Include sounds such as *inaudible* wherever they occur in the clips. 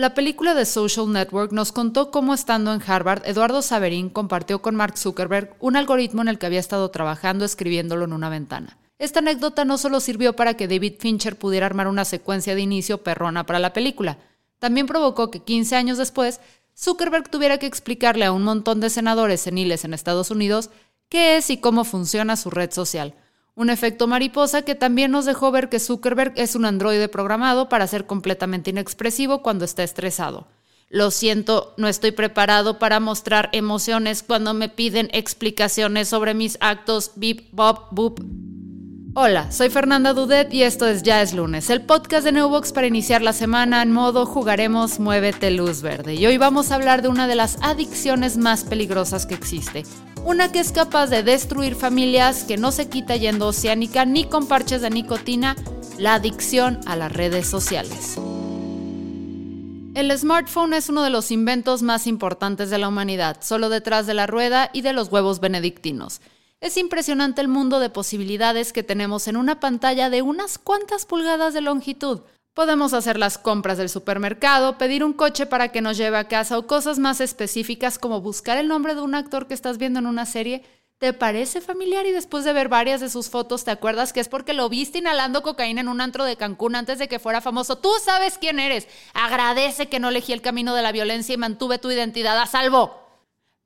La película de Social Network nos contó cómo estando en Harvard, Eduardo Saverín compartió con Mark Zuckerberg un algoritmo en el que había estado trabajando escribiéndolo en una ventana. Esta anécdota no solo sirvió para que David Fincher pudiera armar una secuencia de inicio perrona para la película, también provocó que 15 años después Zuckerberg tuviera que explicarle a un montón de senadores seniles en Estados Unidos qué es y cómo funciona su red social, un efecto mariposa que también nos dejó ver que Zuckerberg es un androide programado para ser completamente inexpresivo cuando está estresado. Lo siento, no estoy preparado para mostrar emociones cuando me piden explicaciones sobre mis actos. Beep, bop, boop. Hola, soy Fernanda Dudet y esto es Ya es lunes, el podcast de Newbox para iniciar la semana en modo jugaremos Muévete Luz Verde. Y hoy vamos a hablar de una de las adicciones más peligrosas que existe. Una que es capaz de destruir familias, que no se quita yendo oceánica ni con parches de nicotina, la adicción a las redes sociales. El smartphone es uno de los inventos más importantes de la humanidad, solo detrás de la rueda y de los huevos benedictinos. Es impresionante el mundo de posibilidades que tenemos en una pantalla de unas cuantas pulgadas de longitud. Podemos hacer las compras del supermercado, pedir un coche para que nos lleve a casa o cosas más específicas como buscar el nombre de un actor que estás viendo en una serie. ¿Te parece familiar y después de ver varias de sus fotos te acuerdas que es porque lo viste inhalando cocaína en un antro de Cancún antes de que fuera famoso? Tú sabes quién eres. Agradece que no elegí el camino de la violencia y mantuve tu identidad a salvo.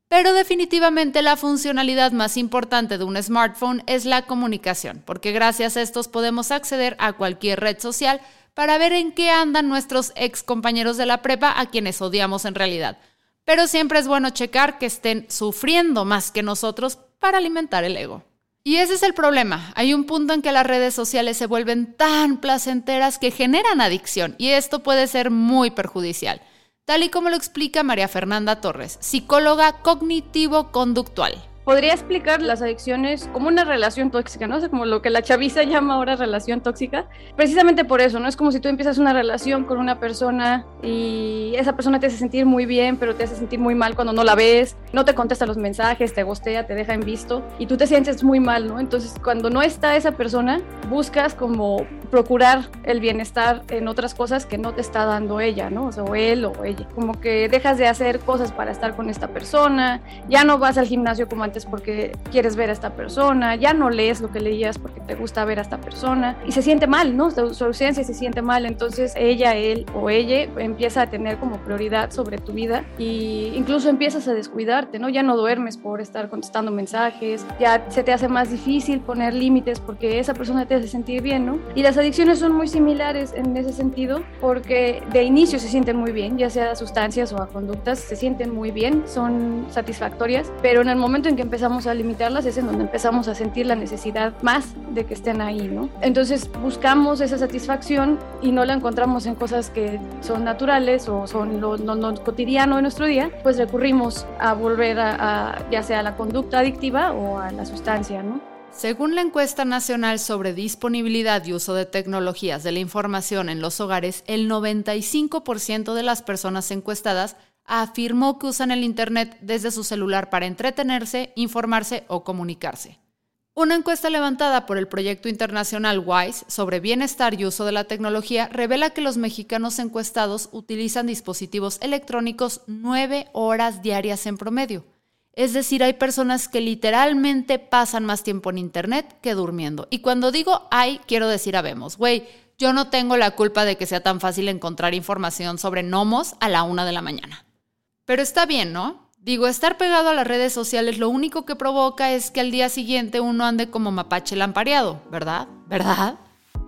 Pero definitivamente la funcionalidad más importante de un smartphone es la comunicación, porque gracias a estos podemos acceder a cualquier red social para ver en qué andan nuestros ex compañeros de la prepa a quienes odiamos en realidad. Pero siempre es bueno checar que estén sufriendo más que nosotros para alimentar el ego. Y ese es el problema. Hay un punto en que las redes sociales se vuelven tan placenteras que generan adicción y esto puede ser muy perjudicial tal y como lo explica María Fernanda Torres, psicóloga cognitivo-conductual podría explicar las adicciones como una relación tóxica, ¿no? O sea, como lo que la chaviza *laughs* llama ahora relación tóxica. Precisamente por eso, ¿no? Es como si tú empiezas una relación con una persona y esa persona te hace sentir muy bien, pero te hace sentir muy mal cuando no la ves, no te contesta los mensajes, te gostea, te deja en visto y tú te sientes muy mal, ¿no? Entonces, cuando no está esa persona, buscas como procurar el bienestar en otras cosas que no te está dando ella, ¿no? O sea, o él o ella. Como que dejas de hacer cosas para estar con esta persona, ya no vas al gimnasio como antes porque quieres ver a esta persona, ya no lees lo que leías porque te gusta ver a esta persona y se siente mal, ¿no? Su, ausencia se siente mal, entonces ella, él o ella empieza a tener como prioridad sobre tu vida y incluso empiezas a descuidarte, ¿no? Ya no duermes por estar contestando mensajes, ya se te hace más difícil poner límites porque esa persona te hace sentir bien, ¿no? Y las adicciones son muy similares en ese sentido porque de inicio se sienten muy bien, ya sea a sustancias o a conductas, se sienten muy bien, son satisfactorias, pero en el momento en que empezamos a limitarlas es en donde empezamos a sentir la necesidad más de que estén ahí, ¿no? Entonces buscamos esa satisfacción y no la encontramos en cosas que son naturales o son lo, cotidiano de nuestro día, pues recurrimos a volver a, ya sea a la conducta adictiva o a la sustancia, ¿no? Según la encuesta nacional sobre disponibilidad y uso de tecnologías de la información en los hogares, el 95% de las personas encuestadas afirmó que usan el Internet desde su celular para entretenerse, informarse o comunicarse. Una encuesta levantada por el proyecto internacional WISE sobre bienestar y uso de la tecnología revela que los mexicanos encuestados utilizan dispositivos electrónicos nueve horas diarias en promedio. Es decir, hay personas que literalmente pasan más tiempo en Internet que durmiendo. Y cuando digo hay, quiero decir habemos. Güey, yo no tengo la culpa de que sea tan fácil encontrar información sobre gnomos a la una de la mañana. Pero está bien, ¿no? Digo, estar pegado a las redes sociales lo único que provoca es que al día siguiente uno ande como mapache lampareado, ¿verdad? ¿Verdad?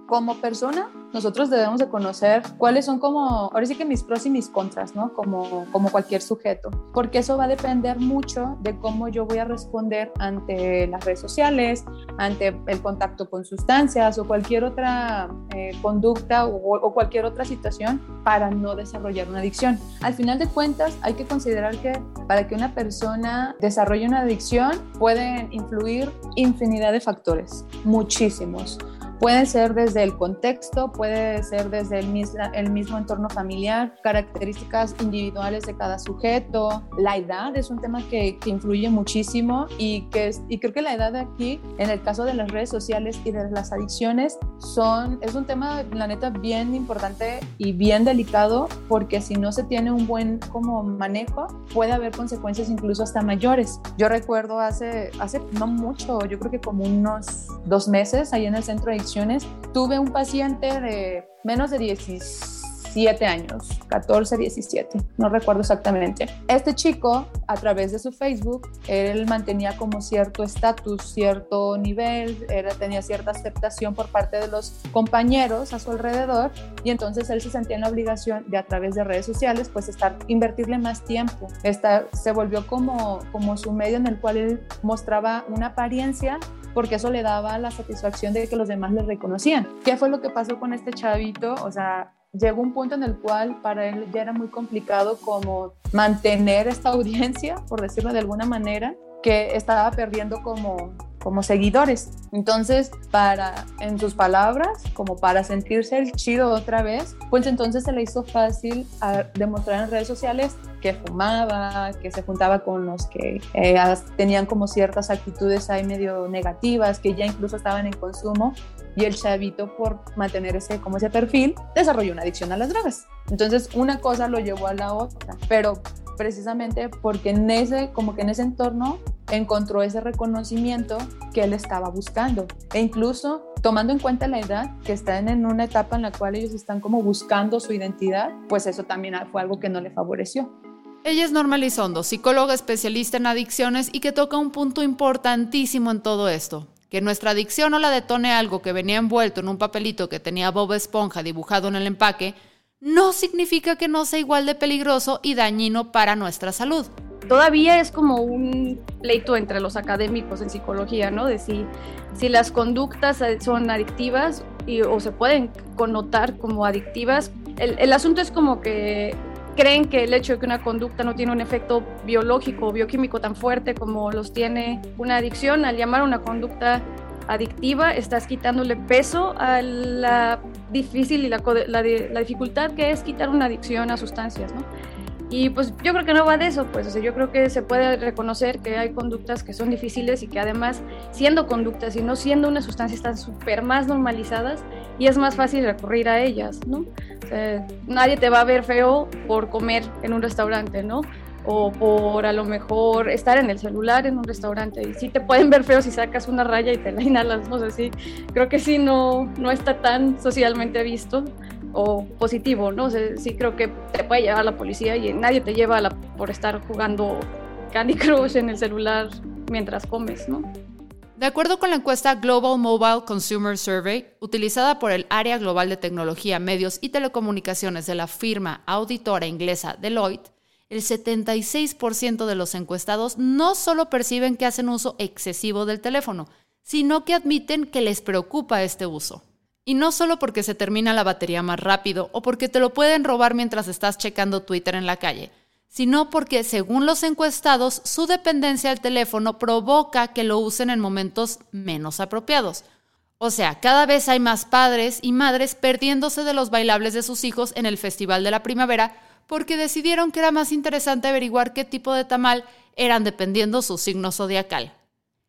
Como persona, nosotros debemos de conocer cuáles son como, ahora sí que mis pros y mis contras, ¿no? Como, como cualquier sujeto, porque eso va a depender mucho de cómo yo voy a responder ante las redes sociales, ante el contacto con sustancias o cualquier otra eh, conducta o, o cualquier otra situación para no desarrollar una adicción. Al final de cuentas, hay que considerar que para que una persona desarrolle una adicción pueden influir infinidad de factores, muchísimos Puede ser desde el contexto, puede ser desde el mismo, el mismo entorno familiar, características individuales de cada sujeto, la edad es un tema que, que influye muchísimo y, que, y creo que la edad de aquí, en el caso de las redes sociales y de las adicciones, son, es un tema, la neta, bien importante y bien delicado porque si no se tiene un buen como manejo, puede haber consecuencias incluso hasta mayores. Yo recuerdo hace, hace no mucho, yo creo que como unos dos meses, ahí en el centro de tuve un paciente de menos de 16 años, 14, 17, no recuerdo exactamente. Este chico, a través de su Facebook, él mantenía como cierto estatus, cierto nivel, era, tenía cierta aceptación por parte de los compañeros a su alrededor y entonces él se sentía en la obligación de a través de redes sociales, pues estar, invertirle más tiempo. Estar, se volvió como, como su medio en el cual él mostraba una apariencia porque eso le daba la satisfacción de que los demás le reconocían. ¿Qué fue lo que pasó con este chavito? O sea, llegó un punto en el cual para él ya era muy complicado como mantener esta *laughs* audiencia, por decirlo de alguna manera, que estaba perdiendo como, como seguidores. Entonces, para, en sus palabras, como para sentirse el chido otra vez, pues entonces se le hizo fácil a demostrar en redes sociales que fumaba, que se juntaba con los que eh, tenían como ciertas actitudes ahí medio negativas, que ya incluso estaban en consumo, y el chavito por mantener ese, como ese perfil, desarrolló una adicción a las drogas. Entonces, una cosa lo llevó a la otra, pero precisamente porque en ese, como que en ese entorno encontró ese reconocimiento que él estaba buscando. E incluso tomando en cuenta la edad, que están en una etapa en la cual ellos están como buscando su identidad, pues eso también fue algo que no le favoreció. Ella es Norma Lizondo, psicóloga especialista en adicciones y que toca un punto importantísimo en todo esto. Que nuestra adicción o la detone algo que venía envuelto en un papelito que tenía Bob Esponja dibujado en el empaque, no significa que no sea igual de peligroso y dañino para nuestra salud. Todavía es como un pleito entre los académicos en psicología, ¿no? De si, si las conductas son adictivas y, o se pueden connotar como adictivas. El, asunto es como que creen que el hecho de que una conducta no tiene un efecto biológico o bioquímico tan fuerte como los tiene una adicción, al llamar una conducta adictiva, estás quitándole peso a la difícil y la, dificultad que es quitar una adicción a sustancias, ¿no? Y pues yo creo que no va de eso, pues, o sea, yo creo que se puede reconocer que hay conductas que son difíciles y que además, siendo conductas y no siendo una sustancia, están súper más normalizadas y es más fácil recurrir a ellas, ¿no? O sea, nadie te va a ver feo por comer en un restaurante, ¿no? o por a lo mejor estar en el celular en un restaurante. Y sí te pueden ver feo si sacas una raya y te la inhalas, no sé, sí, creo que sí no, no está tan socialmente visto o positivo, ¿no? O sea, sí creo que te puede llevar la policía y nadie te lleva la, por estar jugando Candy Crush en el celular mientras comes, ¿no? De acuerdo con la encuesta Global Mobile Consumer Survey, utilizada por el Área Global de Tecnología, Medios y Telecomunicaciones de la firma auditora inglesa Deloitte, el 76% de los encuestados no solo perciben que hacen uso excesivo del teléfono, sino que admiten que les preocupa este uso. Y no solo porque se termina la batería más rápido o porque te lo pueden robar mientras estás checando Twitter en la calle, sino porque, según los encuestados, su dependencia al teléfono provoca que lo usen en momentos menos apropiados. O sea, cada vez hay más padres y madres perdiéndose de los bailables de sus hijos en el Festival de la Primavera porque decidieron que era más interesante averiguar qué tipo de tamal eran dependiendo su signo zodiacal.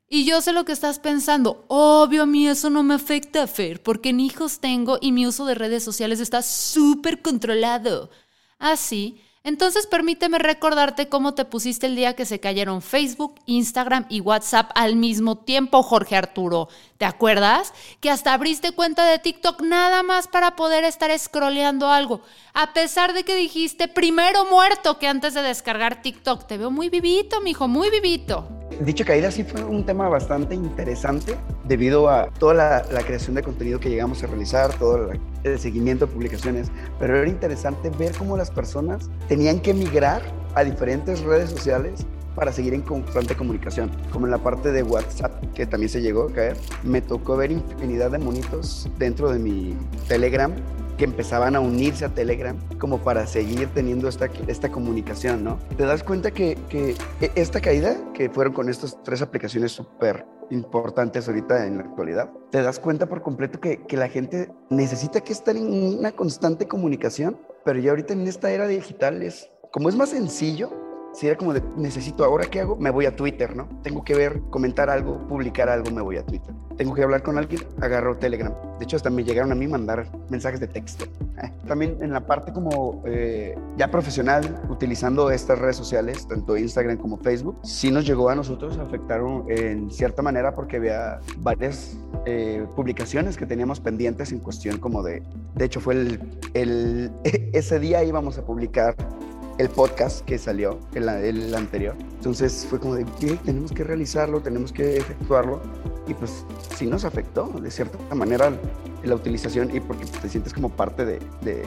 Y yo sé lo que estás pensando. Obvio, a mí eso no me afecta, Fer, porque ni hijos tengo y mi uso de redes sociales está súper controlado. Así, entonces permíteme recordarte cómo te pusiste el día que se cayeron Facebook, Instagram y WhatsApp al mismo tiempo, Jorge Arturo. ¿Te acuerdas? Que hasta abriste cuenta de TikTok nada más para poder estar scrolleando algo. A pesar de que dijiste primero muerto que antes de descargar TikTok. Te veo muy vivito, mijo, muy vivito. Dicho caída sí fue un tema bastante interesante debido a toda la, la, creación de contenido que llegamos a realizar, todo el seguimiento de publicaciones, pero era interesante ver cómo las personas tenían que migrar a diferentes redes sociales para seguir en constante comunicación, como en la parte de WhatsApp, que también se llegó a caer. Me tocó ver infinidad de monitos dentro de mi Telegram que empezaban a unirse a Telegram como para seguir teniendo esta, esta comunicación, ¿no? Te das cuenta que, que esta caída, que fueron con estas tres aplicaciones súper importantes ahorita en la actualidad, te das cuenta por completo que, que la gente necesita que estar en una constante comunicación, pero ya ahorita en esta era digital es, como es más sencillo, si era como de, necesito ahora qué hago, me voy a Twitter, ¿no? Tengo que ver, comentar algo, publicar algo, me voy a Twitter. Tengo que hablar con alguien, agarro Telegram. De hecho, hasta me llegaron a mí mandar mensajes de texto. Eh, también en la parte como eh, ya profesional, utilizando estas redes sociales, tanto Instagram como Facebook, sí nos llegó a nosotros a afectar en cierta manera porque había varias eh, publicaciones que teníamos pendientes en cuestión como de, de hecho fue el, el *laughs* ese día íbamos a publicar el podcast que salió, el, anterior. Entonces fue como de, ¿qué? Tenemos que realizarlo, tenemos que efectuarlo. Y pues sí nos afectó de cierta manera la utilización y porque te sientes como parte de, de,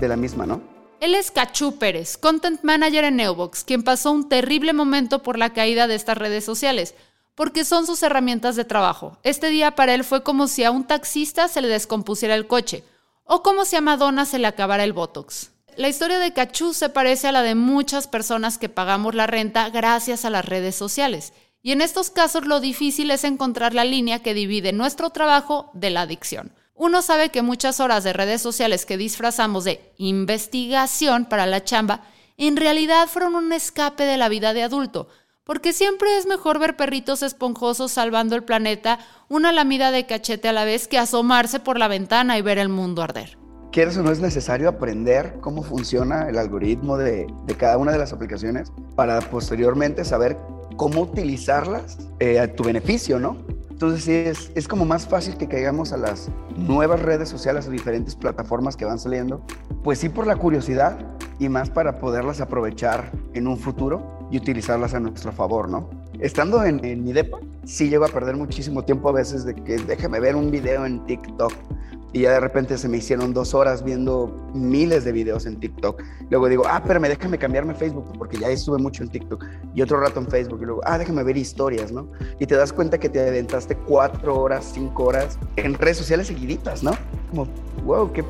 de la misma, ¿no? Él es Cachú Pérez, Content Manager en Neobox, quien pasó un terrible momento por la caída de estas redes sociales, porque son sus herramientas de trabajo. Este día para él fue como si a un taxista se le descompusiera el coche, o como si a Madonna se le acabara el Botox. La historia de Cachú se parece a la de muchas personas que pagamos la renta gracias a las redes sociales. Y en estos casos lo difícil es encontrar la línea que divide nuestro trabajo de la adicción. Uno sabe que muchas horas de redes sociales que disfrazamos de investigación para la chamba, en realidad fueron un escape de la vida de adulto, porque siempre es mejor ver perritos esponjosos salvando el planeta una lamida de cachete a la vez que asomarse por la ventana y ver el mundo arder quieres o no es necesario aprender cómo funciona el algoritmo de, de cada una de las aplicaciones para posteriormente saber cómo utilizarlas eh, a tu beneficio, ¿no? Entonces sí, es, es como más fácil que caigamos a las nuevas redes sociales o diferentes plataformas que van saliendo, pues sí por la curiosidad y más para poderlas aprovechar en un futuro y utilizarlas a nuestro favor, ¿no? Estando en, en mi depa, sí llego a perder muchísimo tiempo a veces de que déjame ver un video en TikTok y ya de repente se me hicieron dos horas viendo miles de videos en TikTok. Luego digo, ah, espérame, déjame cambiarme Facebook porque ya estuve mucho en TikTok. Y otro rato en Facebook. Y luego, ah, déjame ver historias, ¿no? Y te das cuenta que te aventaste cuatro horas, cinco horas en redes sociales seguiditas, ¿no? Como, wow, ¿qué,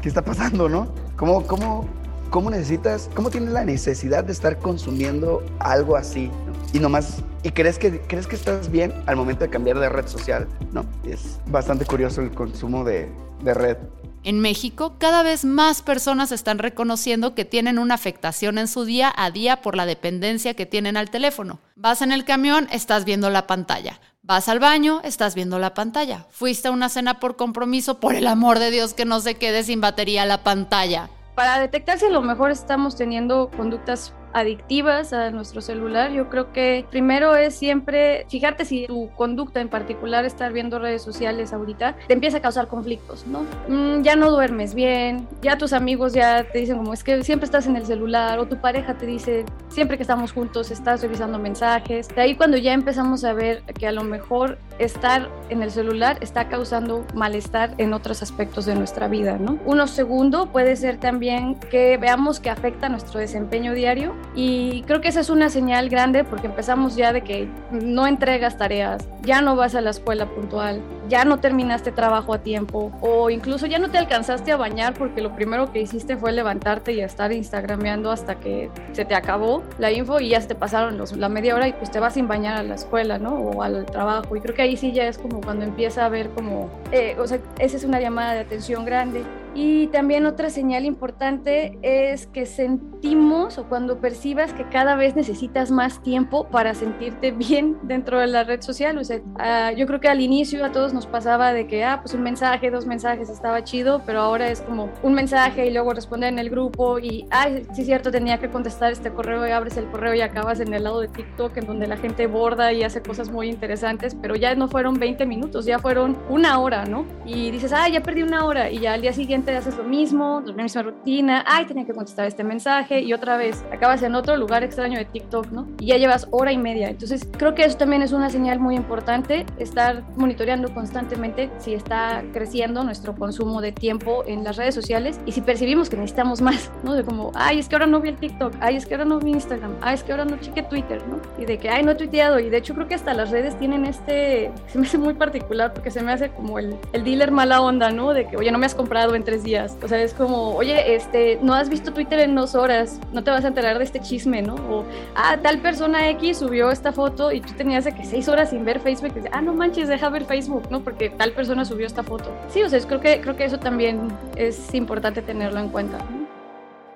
qué está pasando, no? ¿Cómo, cómo, cómo necesitas, cómo tienes la necesidad de estar consumiendo algo así? Y nomás, y crees que, crees que estás bien al momento de cambiar de red social, ¿no? Es bastante curioso el consumo de, de red. En México, cada vez más personas están reconociendo que tienen una afectación en su día a día por la dependencia que tienen al teléfono. Vas en el camión, estás viendo la pantalla. Vas al baño, estás viendo la pantalla. Fuiste a una cena por compromiso, por el amor de Dios que no se quede sin batería la pantalla. Para detectar si a lo mejor estamos teniendo conductas adictivas a nuestro celular, yo creo que primero es siempre fijarte si tu conducta en particular, estar viendo redes sociales ahorita, te empieza a causar conflictos, ¿no? Mm, ya no duermes bien, ya tus amigos ya te dicen como es que siempre estás en el celular o tu pareja te dice siempre que estamos juntos estás revisando mensajes. De ahí cuando ya empezamos a ver que a lo mejor estar en el celular está causando malestar en otros aspectos de nuestra vida, ¿no? Uno segundo puede ser también que veamos que afecta nuestro desempeño diario y creo que esa es una señal grande porque empezamos ya de que no entregas tareas, ya no vas a la escuela puntual, ya no terminaste trabajo a tiempo o incluso ya no te alcanzaste a bañar porque lo primero que hiciste fue levantarte y estar instagrameando hasta que se te acabó la info y ya se te pasaron los, la media hora y pues te vas sin bañar a la escuela, ¿no? O al trabajo. Y creo que ahí sí ya es como cuando empieza a ver como, eh, o sea, esa es una llamada de atención grande. Y también otra señal importante es que sentimos o cuando percibas que cada vez necesitas más tiempo para sentirte *laughs* bien dentro de la red social. O sea, uh, yo creo que al inicio a todos nos pasaba de que, ah, pues un mensaje, dos mensajes estaba chido, pero ahora es como un mensaje y luego responder en el grupo y, ay, sí es cierto, tenía que contestar este correo y abres el correo y acabas en el lado de TikTok en donde la gente borda y hace cosas muy interesantes, pero ya no fueron 20 minutos, ya fueron una hora, ¿no? Y dices, ah, ya perdí una hora y ya al día siguiente haces lo mismo, la misma rutina, ay, tenía que contestar este mensaje y otra vez acabas en otro lugar extraño de TikTok, ¿no? Y ya llevas hora y media. Entonces, creo que eso también es una señal muy importante, estar monitoreando constantemente si está creciendo nuestro consumo de tiempo en las redes sociales y si percibimos que necesitamos más, ¿no? De como, ay, es que ahora no vi el TikTok, ay, es que ahora no vi Instagram, ay, es que ahora no cheque Twitter, ¿no? Y de que, ay, no he tuiteado. Y de hecho, creo que hasta las redes tienen este, se me hace muy particular porque se me hace como el, el dealer mala onda, ¿no? De que, oye, no me has comprado entre días. O sea, es como, oye, este, no has visto Twitter en dos horas, no te vas a enterar de este chisme, ¿no? O, ah, tal persona X subió esta foto y tú tenías de que seis horas sin ver Facebook. Y ah, no manches, deja ver Facebook, ¿no? Porque tal persona subió esta foto. Sí, o sea, creo, que, creo que eso también es importante tenerlo en cuenta.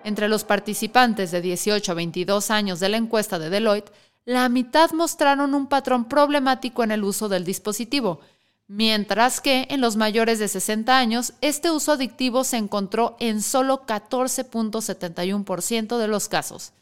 Entre los participantes de 18 a 22 años de la encuesta de Deloitte, la mitad mostraron un patrón problemático en el uso del dispositivo, mientras que en los mayores de 60 años este uso adictivo se encontró en solo 14.71% de los casos.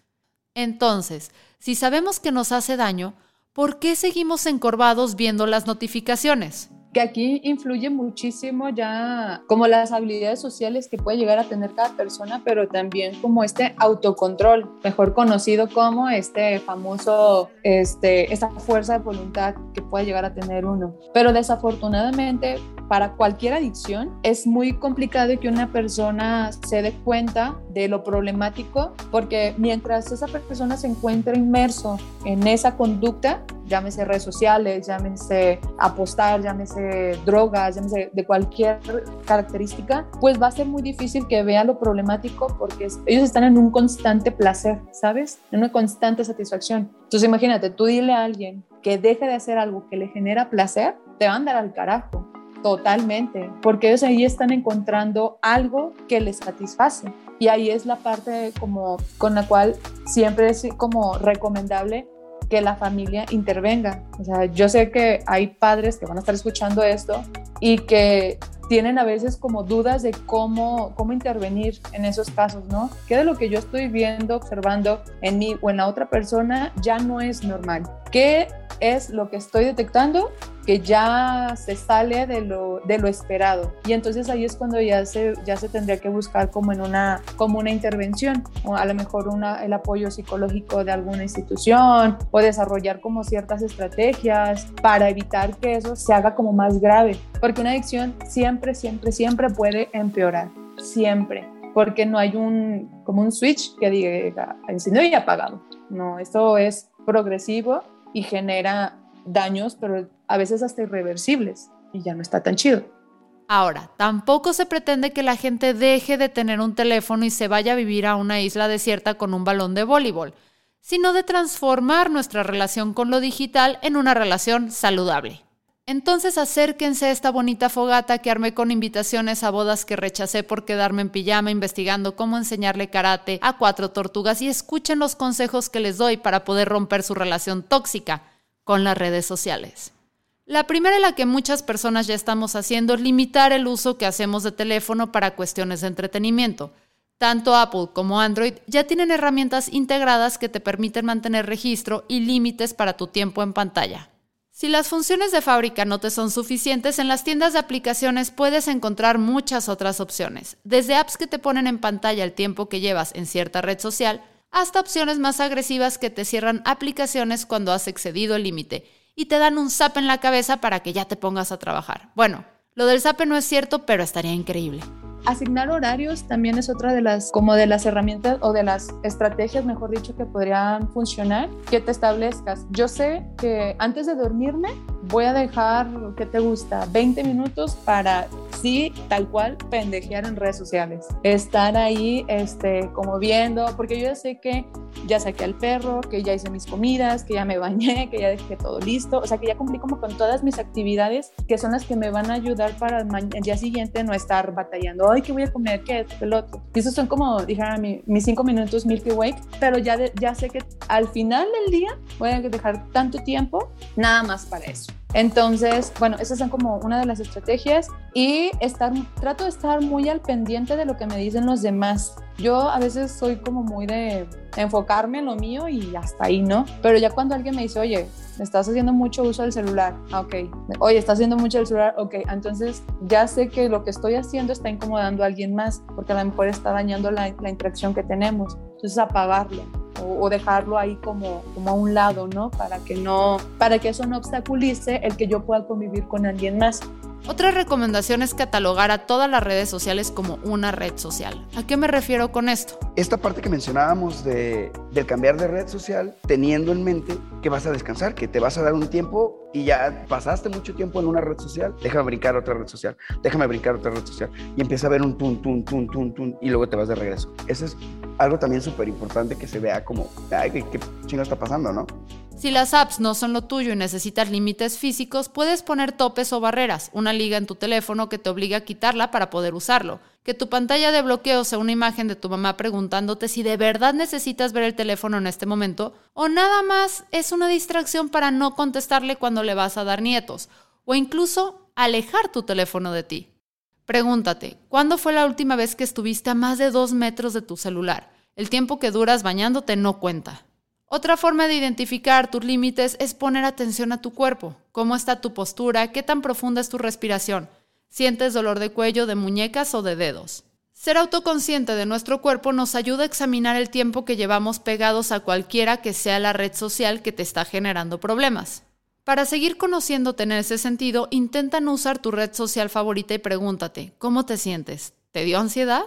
Entonces, si sabemos que nos hace daño, ¿por qué seguimos encorvados viendo las notificaciones? Que aquí influye muchísimo ya como las habilidades sociales que puede llegar a tener cada persona, pero también como este autocontrol, mejor conocido como este famoso, este, esta fuerza de voluntad que puede llegar a tener uno. Pero desafortunadamente para cualquier adicción es muy complicado que una persona se dé cuenta de lo problemático porque mientras esa persona se encuentra inmerso en esa conducta, llámese redes sociales, llámese apostar, llámese drogas, de cualquier característica, pues va a ser muy difícil que vea lo problemático porque ellos están en un constante placer, ¿sabes? En una constante satisfacción. Entonces imagínate, tú dile a alguien que deje de hacer algo que le genera placer, te va a andar al carajo. Totalmente, porque ellos ahí están encontrando algo que les satisface. Y ahí es la parte como con la cual siempre es como recomendable que la familia intervenga. O sea, yo sé que hay padres que van a estar escuchando esto y que tienen a veces como dudas de cómo, cómo intervenir en esos casos, ¿no? ¿Qué de lo que yo estoy viendo, observando en mí o en la otra persona ya no es normal? ¿Qué es lo que estoy detectando que ya se sale de lo, de lo esperado. Y entonces ahí es cuando ya se, ya se tendría que buscar como en una, como una intervención, o a lo mejor una, el apoyo psicológico de alguna institución o desarrollar como ciertas estrategias para evitar que eso se haga como más grave. Porque una adicción siempre, siempre, siempre puede empeorar. Siempre porque no hay un como un switch que diga encendido y apagado. No, esto es progresivo y genera daños, pero a veces hasta irreversibles, y ya no está tan chido. Ahora, tampoco se pretende que la gente deje de tener un teléfono y se vaya a vivir a una isla desierta con un balón de voleibol, sino de transformar nuestra relación con lo digital en una relación saludable. Entonces acérquense a esta bonita fogata que armé con invitaciones a bodas que rechacé por quedarme en pijama investigando cómo enseñarle karate a cuatro tortugas y escuchen los consejos que les doy para poder romper su relación tóxica con las redes sociales. La primera en la que muchas personas ya estamos haciendo es limitar el uso que hacemos de teléfono para cuestiones de entretenimiento. Tanto Apple como Android ya tienen herramientas integradas que te permiten mantener registro y límites para tu tiempo en pantalla. Si las funciones de fábrica no te son suficientes, en las tiendas de aplicaciones puedes encontrar muchas otras opciones, desde apps que te ponen en pantalla el tiempo que llevas en cierta red social, hasta opciones más agresivas que te cierran aplicaciones cuando has excedido el límite y te dan un zap en la cabeza para que ya te pongas a trabajar. Bueno, lo del zap no es cierto, pero estaría increíble. Asignar horarios también es otra de las, como de las herramientas o de las estrategias, mejor dicho, que podrían funcionar, que te establezcas. Yo sé que antes de dormirme voy a dejar, ¿qué te gusta? 20 minutos para, sí, tal cual, pendejear en redes sociales. Estar ahí, este, como viendo, porque yo ya sé que ya saqué al perro, que ya hice mis comidas, que ya me bañé, *laughs* que ya dejé todo listo, o sea, que ya cumplí como con todas mis actividades, que son las que me van a ayudar para el, día siguiente no estar batallando, ay, ¿qué voy a comer? ¿Qué es? El otro. Y esos son como, dijera, mis cinco minutos Milky Way, pero ya, ya sé que al final del día voy a dejar tanto tiempo nada más para eso. Entonces, bueno, esas son como una de las estrategias y estar, trato de estar muy al pendiente de lo que me dicen los demás. Yo a veces soy como muy de enfocarme en lo mío y hasta ahí, ¿no? Pero ya cuando alguien me dice, oye, estás haciendo mucho uso del celular, ah, ok. Oye, estás haciendo mucho del celular, ok. Entonces ya sé que lo que estoy haciendo está incomodando a alguien más porque a lo mejor está dañando la, la interacción que tenemos. Entonces apagarlo o, dejarlo ahí como, como a un lado, ¿no? Para que no, para que eso no obstaculice el que yo pueda convivir con alguien más. Otra recomendación es catalogar a todas las redes sociales como una red social. ¿A qué me refiero con esto? Esta parte que mencionábamos de, cambiar de red social, teniendo en mente que vas a descansar, que te vas a dar un tiempo y ya pasaste mucho tiempo en una red social, déjame brincar a otra red social, déjame brincar a otra red social y empieza a ver un tun, tun, tun, tun, tun y luego te vas de regreso. Eso es algo también súper importante que se vea como, ay, ¿qué, qué chingo está pasando, no? Si las apps no son lo tuyo y necesitas límites físicos, puedes poner topes o barreras, una liga en tu teléfono que te obliga a quitarla para poder usarlo, que tu pantalla de bloqueo sea una imagen de tu mamá preguntándote si de verdad necesitas ver el teléfono en este momento o nada más es una distracción para no contestarle cuando le vas a dar nietos o incluso alejar tu teléfono de ti. Pregúntate, ¿cuándo fue la última vez que estuviste a más de dos metros de tu celular? El tiempo que duras bañándote no cuenta. Otra forma de identificar tus límites es poner atención a tu cuerpo. ¿Cómo está tu postura? ¿Qué tan profunda es tu respiración? ¿Sientes dolor de cuello, de muñecas o de dedos? Ser autoconsciente de nuestro cuerpo nos ayuda a examinar el tiempo que llevamos pegados a cualquiera que sea la red social que te está generando problemas. Para seguir conociéndote en ese sentido, intenta no usar tu red social favorita y pregúntate, ¿cómo te sientes? ¿Te dio ansiedad?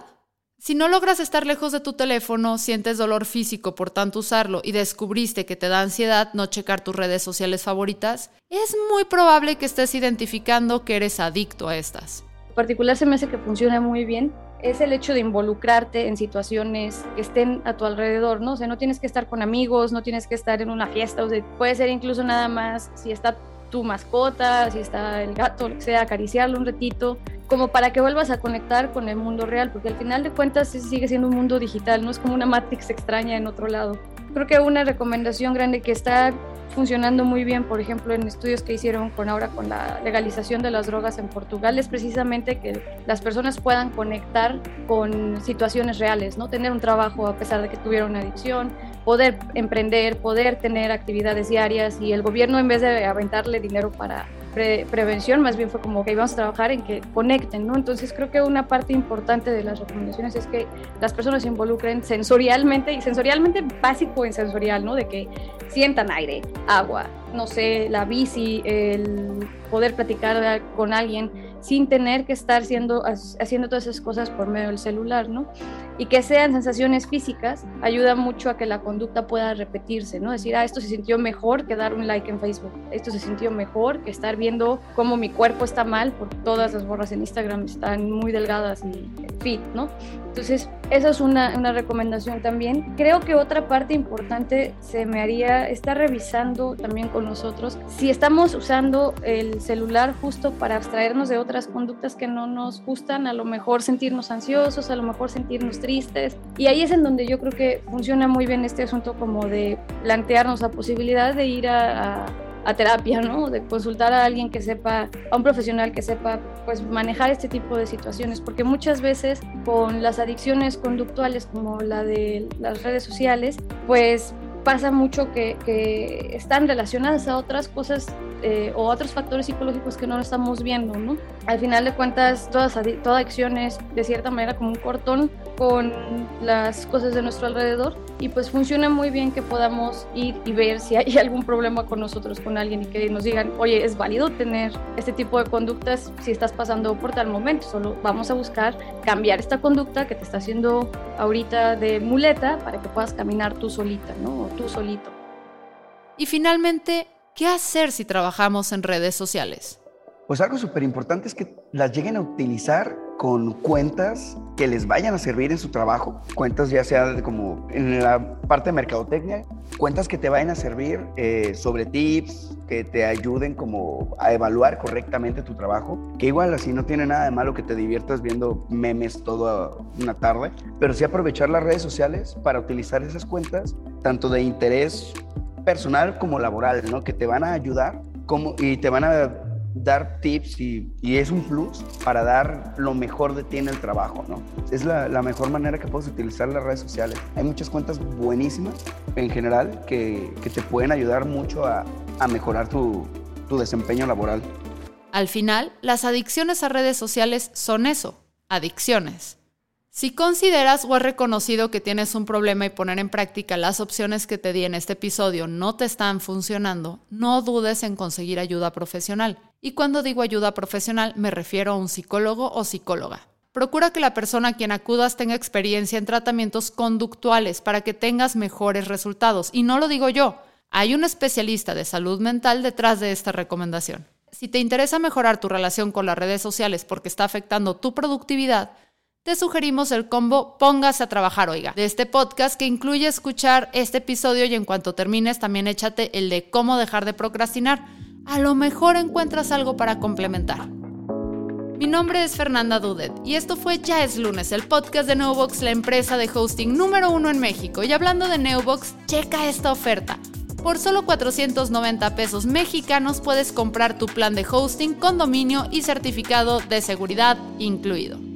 Si no logras estar lejos de tu teléfono, sientes dolor físico por tanto usarlo y descubriste que te da ansiedad no checar tus redes sociales favoritas, es muy probable que estés identificando que eres adicto a estas. En particular se me hace que funciona muy bien es el hecho de involucrarte en situaciones que estén a tu alrededor, ¿no? O sea, no tienes que estar con amigos, no tienes que estar en una fiesta, o sea, puede ser incluso nada más si está tu mascota, si está el gato, lo que sea, acariciarlo un ratito, como para que vuelvas a conectar con el mundo real, porque al final de cuentas sigue siendo un mundo digital, no es como una Matrix extraña en otro lado. Creo que una recomendación grande que está funcionando muy bien, por ejemplo, en estudios que hicieron con ahora con la legalización de las drogas en Portugal, es precisamente que las personas puedan conectar con situaciones reales, ¿no? Tener un trabajo a pesar de que tuvieron una adicción, poder emprender, poder tener actividades diarias y el gobierno en vez de aventarle dinero para prevención, más bien fue como que íbamos a trabajar en que conecten, ¿no? Entonces creo que una parte importante de las recomendaciones es que las personas se involucren sensorialmente y sensorialmente básico en sensorial, ¿no? De que sientan aire, agua, no sé, la bici, el poder platicar con alguien sin tener que estar haciendo, haciendo todas esas cosas por medio del celular, ¿no? Y que sean sensaciones físicas ayuda mucho a que la conducta pueda repetirse, ¿no? Decir, ah, esto se sintió mejor que dar un like en Facebook, esto se sintió mejor que estar viendo cómo mi cuerpo está mal, porque todas las borras en Instagram están muy delgadas y fit, ¿no? Entonces, esa es una, una recomendación también. Creo que otra parte importante se me haría estar revisando también con nosotros si estamos usando el celular justo para abstraernos de otras conductas que no nos gustan, a lo mejor sentirnos ansiosos, a lo mejor sentirnos tristes. Y ahí es en donde yo creo que funciona muy bien este asunto como de plantearnos la posibilidad de ir a a terapia, ¿no? De consultar a alguien que sepa, a un profesional que sepa, pues manejar este tipo de situaciones, porque muchas veces con las adicciones conductuales como la de las redes sociales, pues pasa mucho que, que están relacionadas a otras cosas eh, o otros factores psicológicos que no estamos viendo, ¿no? Al final de cuentas, todas, toda adicción es de cierta manera como un cortón con las cosas de nuestro alrededor y pues funciona muy bien que podamos ir y ver si hay *laughs* algún problema con nosotros, con alguien y que nos digan, oye, es válido tener este tipo de conductas si estás pasando por tal momento, solo vamos a buscar cambiar esta conducta que te está haciendo ahorita de muleta para que puedas caminar tú solita, ¿no? O tú solito. Y finalmente, ¿Qué hacer si trabajamos en redes sociales? Pues algo súper importante es que las lleguen a utilizar con cuentas que les vayan a servir en su trabajo, cuentas ya sea como en la parte de mercadotecnia, cuentas que te vayan a servir eh, sobre tips, que te ayuden como a evaluar correctamente tu trabajo, que igual así no tiene nada de malo que te diviertas viendo memes toda una tarde, pero sí aprovechar las redes sociales para utilizar esas cuentas, tanto de interés personal como laboral, ¿no? Que te van a ayudar como, y te van a dar tips y, es un plus para dar lo mejor de ti en el trabajo, ¿no? Es la, mejor manera que puedes utilizar las redes sociales. Hay muchas cuentas buenísimas en general que, te pueden ayudar mucho a, mejorar tu desempeño laboral. Al final, las adicciones a redes sociales son eso, adicciones. Si consideras o has reconocido que tienes un problema y poner en práctica las opciones que te di en este episodio no te están funcionando, no dudes en conseguir ayuda profesional. Y cuando digo ayuda profesional me refiero a un psicólogo o psicóloga. Procura que la persona a quien acudas tenga experiencia en tratamientos conductuales para que tengas mejores resultados. Y no lo digo yo, hay un especialista de salud mental detrás de esta recomendación. Si te interesa mejorar tu relación con las redes sociales porque está afectando tu productividad, te sugerimos el combo Póngase a trabajar, oiga, de este podcast que incluye escuchar este episodio y en cuanto termines también échate el de cómo dejar de procrastinar. A lo mejor encuentras algo para complementar. Mi nombre es Fernanda Dudet y esto fue Ya es lunes, el podcast de Neobox, la empresa de hosting número uno en México. Y hablando de Neobox, checa esta oferta. Por solo 490 pesos mexicanos puedes comprar tu plan de hosting con dominio y certificado de seguridad incluido.